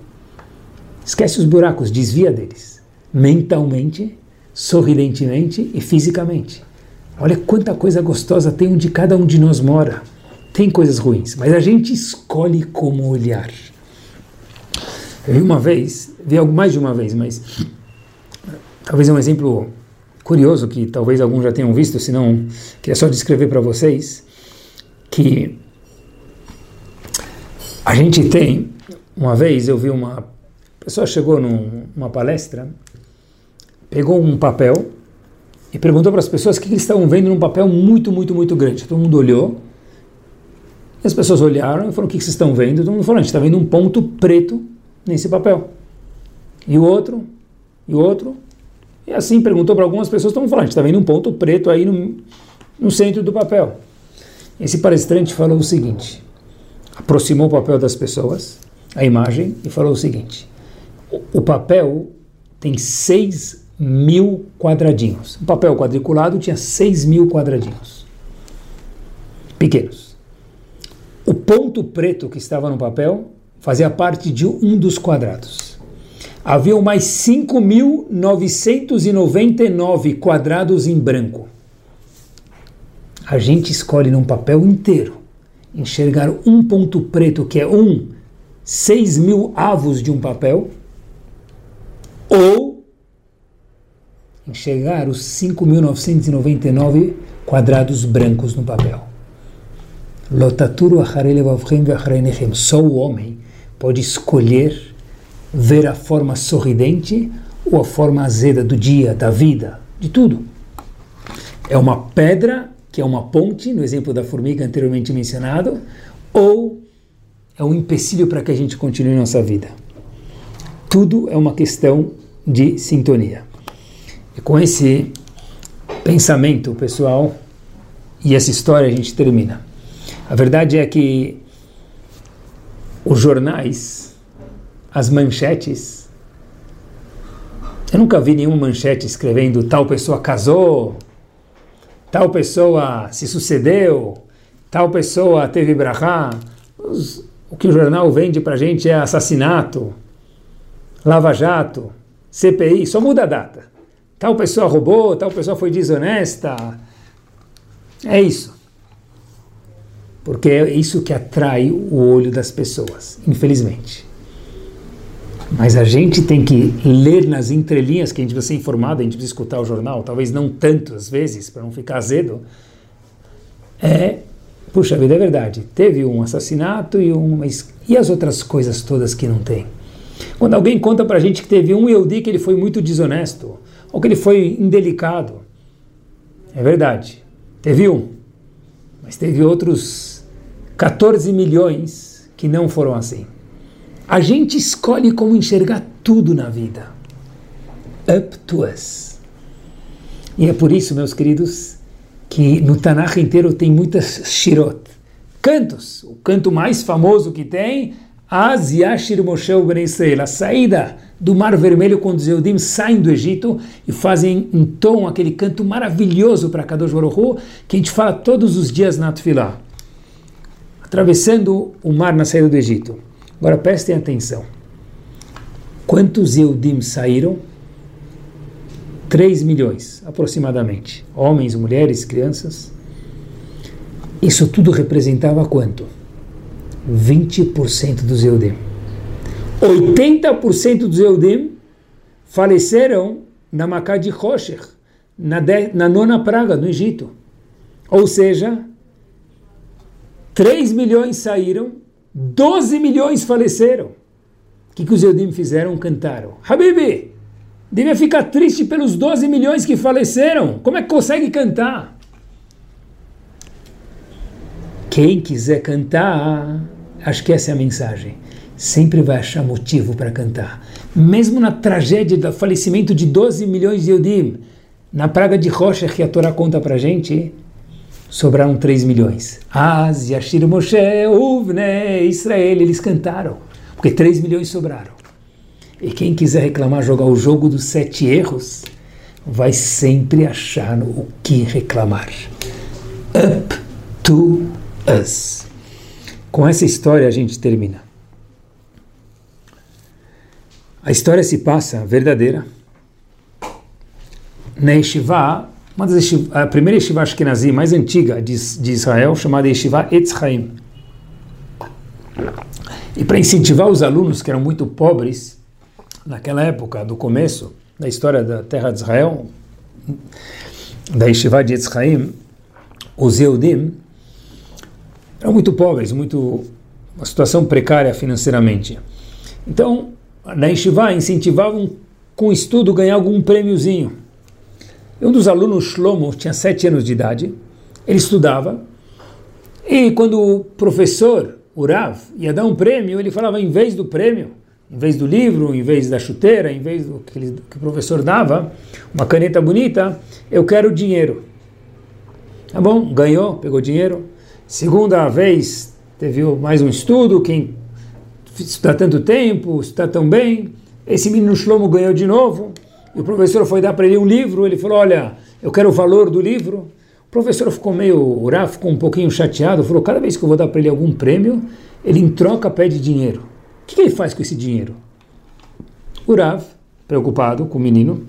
Esquece os buracos, desvia deles. Mentalmente, sorridentemente e fisicamente. Olha quanta coisa gostosa tem onde cada um de nós mora tem coisas ruins, mas a gente escolhe como olhar. Eu vi uma vez, vi mais de uma vez, mas talvez é um exemplo curioso que talvez alguns já tenham visto, se não, queria só descrever para vocês que a gente tem, uma vez eu vi uma pessoa chegou numa palestra, pegou um papel e perguntou para as pessoas o que eles estavam vendo num papel muito, muito, muito grande. Todo mundo olhou as pessoas olharam e falaram: O que vocês estão vendo? Todo mundo falou: A gente está vendo um ponto preto nesse papel. E o outro, e o outro. E assim perguntou para algumas pessoas: Estão falando, a gente está vendo um ponto preto aí no, no centro do papel. Esse palestrante falou o seguinte: aproximou o papel das pessoas, a imagem, e falou o seguinte: o, papel tem 6 mil quadradinhos. O papel quadriculado tinha 6 mil quadradinhos. Pequenos. O ponto preto que estava no papel fazia parte de um dos quadrados. Havia mais 5.999 quadrados em branco. A gente escolhe num papel inteiro enxergar um ponto preto, que é um 6 mil avos de um papel, ou enxergar os 5.999 quadrados brancos no papel. Só o homem pode escolher ver a forma sorridente ou a forma azeda do dia, da vida, de tudo. É uma pedra que é uma ponte, no exemplo da formiga anteriormente mencionado, ou é um empecilho para que a gente continue nossa vida. Tudo é uma questão de sintonia. E com esse pensamento, pessoal, e essa história a gente termina. A verdade é que os jornais, as manchetes, eu nunca vi nenhuma manchete escrevendo tal pessoa casou, tal pessoa se sucedeu, tal pessoa teve brahá. O que o jornal vende para gente é assassinato, lava-jato, CPI, só muda a data. Tal pessoa roubou, tal pessoa foi desonesta. É isso porque é isso que atrai o olho das pessoas, infelizmente. Mas a gente tem que ler nas entrelinhas, que a gente precisa ser informado, a gente precisa escutar o jornal, talvez não tantas vezes, para não ficar azedo. É, puxa vida, é verdade, teve um assassinato e um. E as outras coisas todas que não tem? Quando alguém conta para a gente que teve um Yehudi que ele foi muito desonesto, ou que ele foi indelicado, é verdade, teve um, mas teve outros 14 milhões que não foram assim. A gente escolhe como enxergar tudo na vida. Up to us. E é por isso, meus queridos, que no Tanakh inteiro tem muitas shirot, cantos. O canto mais famoso que tem, Az Yashir Moshe Ben Israel, a saída do Mar Vermelho quando os Eudim saem do Egito e fazem um tom, aquele canto maravilhoso para Kadosh Baruch que a gente fala todos os dias na Tfilah, atravessando o mar na saída do Egito. Agora prestem atenção. Quantos Eudim saíram? 3 milhões, aproximadamente. Homens, mulheres, crianças. Isso tudo representava quanto? 20% dos Eudim. 80% dos Eudim faleceram na Macá de Rocher, na, na nona praga, no Egito. Ou seja, 3 milhões saíram, 12 milhões faleceram. O que, que os Eudim fizeram? Cantaram. Habibi, devia ficar triste pelos 12 milhões que faleceram. Como é que consegue cantar? Quem quiser cantar, acho que essa é a mensagem sempre vai achar motivo para cantar. Mesmo na tragédia do falecimento de 12 milhões de Yudim, na praga de Rocha que a Torá conta para gente, sobraram 3 milhões. Az, Yashir Moshe, Uvne, Israel, eles cantaram, porque 3 milhões sobraram. E quem quiser reclamar, jogar o jogo dos sete erros, vai sempre achar o que reclamar. Up to us. Com essa história a gente termina. A história se passa verdadeira na uma das yeshiva, a primeira Yeshiva Ashkenazi mais antiga de, de Israel, chamada Yeshiva Etz Chaim. E para incentivar os alunos que eram muito pobres, naquela época, do começo da história da terra de Israel, da Yeshiva de Etz Chaim, os Eudim eram muito pobres, muito uma situação precária financeiramente. Então, na Yeshiva incentivavam com estudo ganhar algum prêmiozinho. Um dos alunos, Shlomo, tinha sete anos de idade, ele estudava, e quando o professor, Urav, ia dar um prêmio, ele falava, em vez do prêmio, em vez do livro, em vez da chuteira, em vez do que, ele, que o professor dava, uma caneta bonita, eu quero dinheiro. Tá bom, ganhou, pegou dinheiro. Segunda vez, teve mais um estudo, quem está tanto tempo, está tão bem. Esse menino Shlomo ganhou de novo. E o professor foi dar para ele um livro. Ele falou: Olha, eu quero o valor do livro. O professor ficou meio, o Rav ficou um pouquinho chateado. Falou: Cada vez que eu vou dar para ele algum prêmio, ele em troca pede dinheiro. O que ele faz com esse dinheiro? O Rav, preocupado com o menino,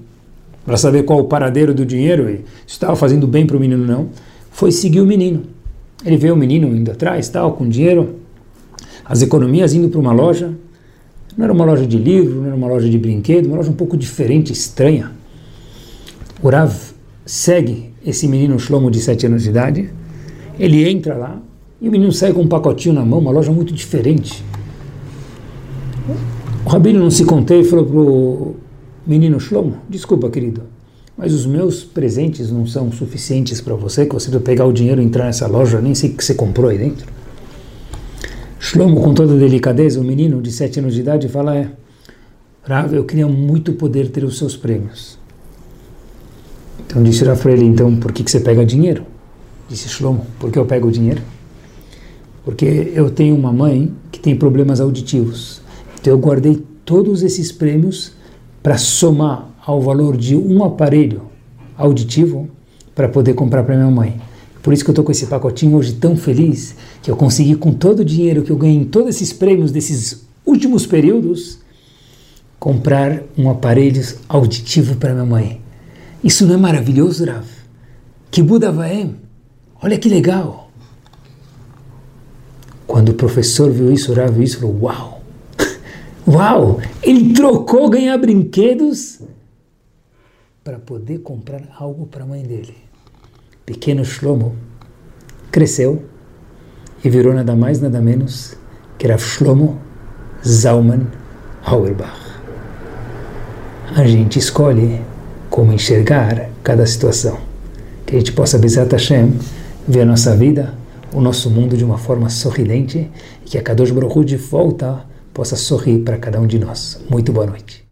para saber qual o paradeiro do dinheiro e se estava fazendo bem para o menino ou não, foi seguir o menino. Ele vê o menino indo atrás, tal, com dinheiro as economias indo para uma loja, não era uma loja de livro, não era uma loja de brinquedo, uma loja um pouco diferente, estranha. O Rav segue esse menino Shlomo de 7 anos de idade, ele entra lá e o menino sai com um pacotinho na mão, uma loja muito diferente. O Rabino não se contei e falou para o menino Shlomo, desculpa querido, mas os meus presentes não são suficientes para você, que você precisa pegar o dinheiro e entrar nessa loja, nem sei o que você comprou aí dentro. Shlomo, com toda delicadeza, o menino de sete anos de idade, fala: É, Rav, eu queria muito poder ter os seus prêmios. Então disse Rav para ele: Então, por que, que você pega dinheiro? Disse Shlomo: Por que eu pego dinheiro? Porque eu tenho uma mãe que tem problemas auditivos. Então eu guardei todos esses prêmios para somar ao valor de um aparelho auditivo para poder comprar para minha mãe. Por isso que eu estou com esse pacotinho hoje tão feliz que eu consegui, com todo o dinheiro que eu ganhei em todos esses prêmios desses últimos períodos, comprar um aparelho auditivo para minha mãe. Isso não é maravilhoso, Rav? Que Buda vai? Olha que legal. Quando o professor viu isso, Rav viu isso, falou: Uau! Uau! Ele trocou ganhar brinquedos para poder comprar algo para a mãe dele pequeno Shlomo, cresceu e virou nada mais, nada menos que era Shlomo Zalman Auerbach. A gente escolhe como enxergar cada situação. Que a gente possa, Bezat Hashem, ver a nossa vida o nosso mundo de uma forma sorridente e que a Kadosh Baruch de volta possa sorrir para cada um de nós. Muito boa noite.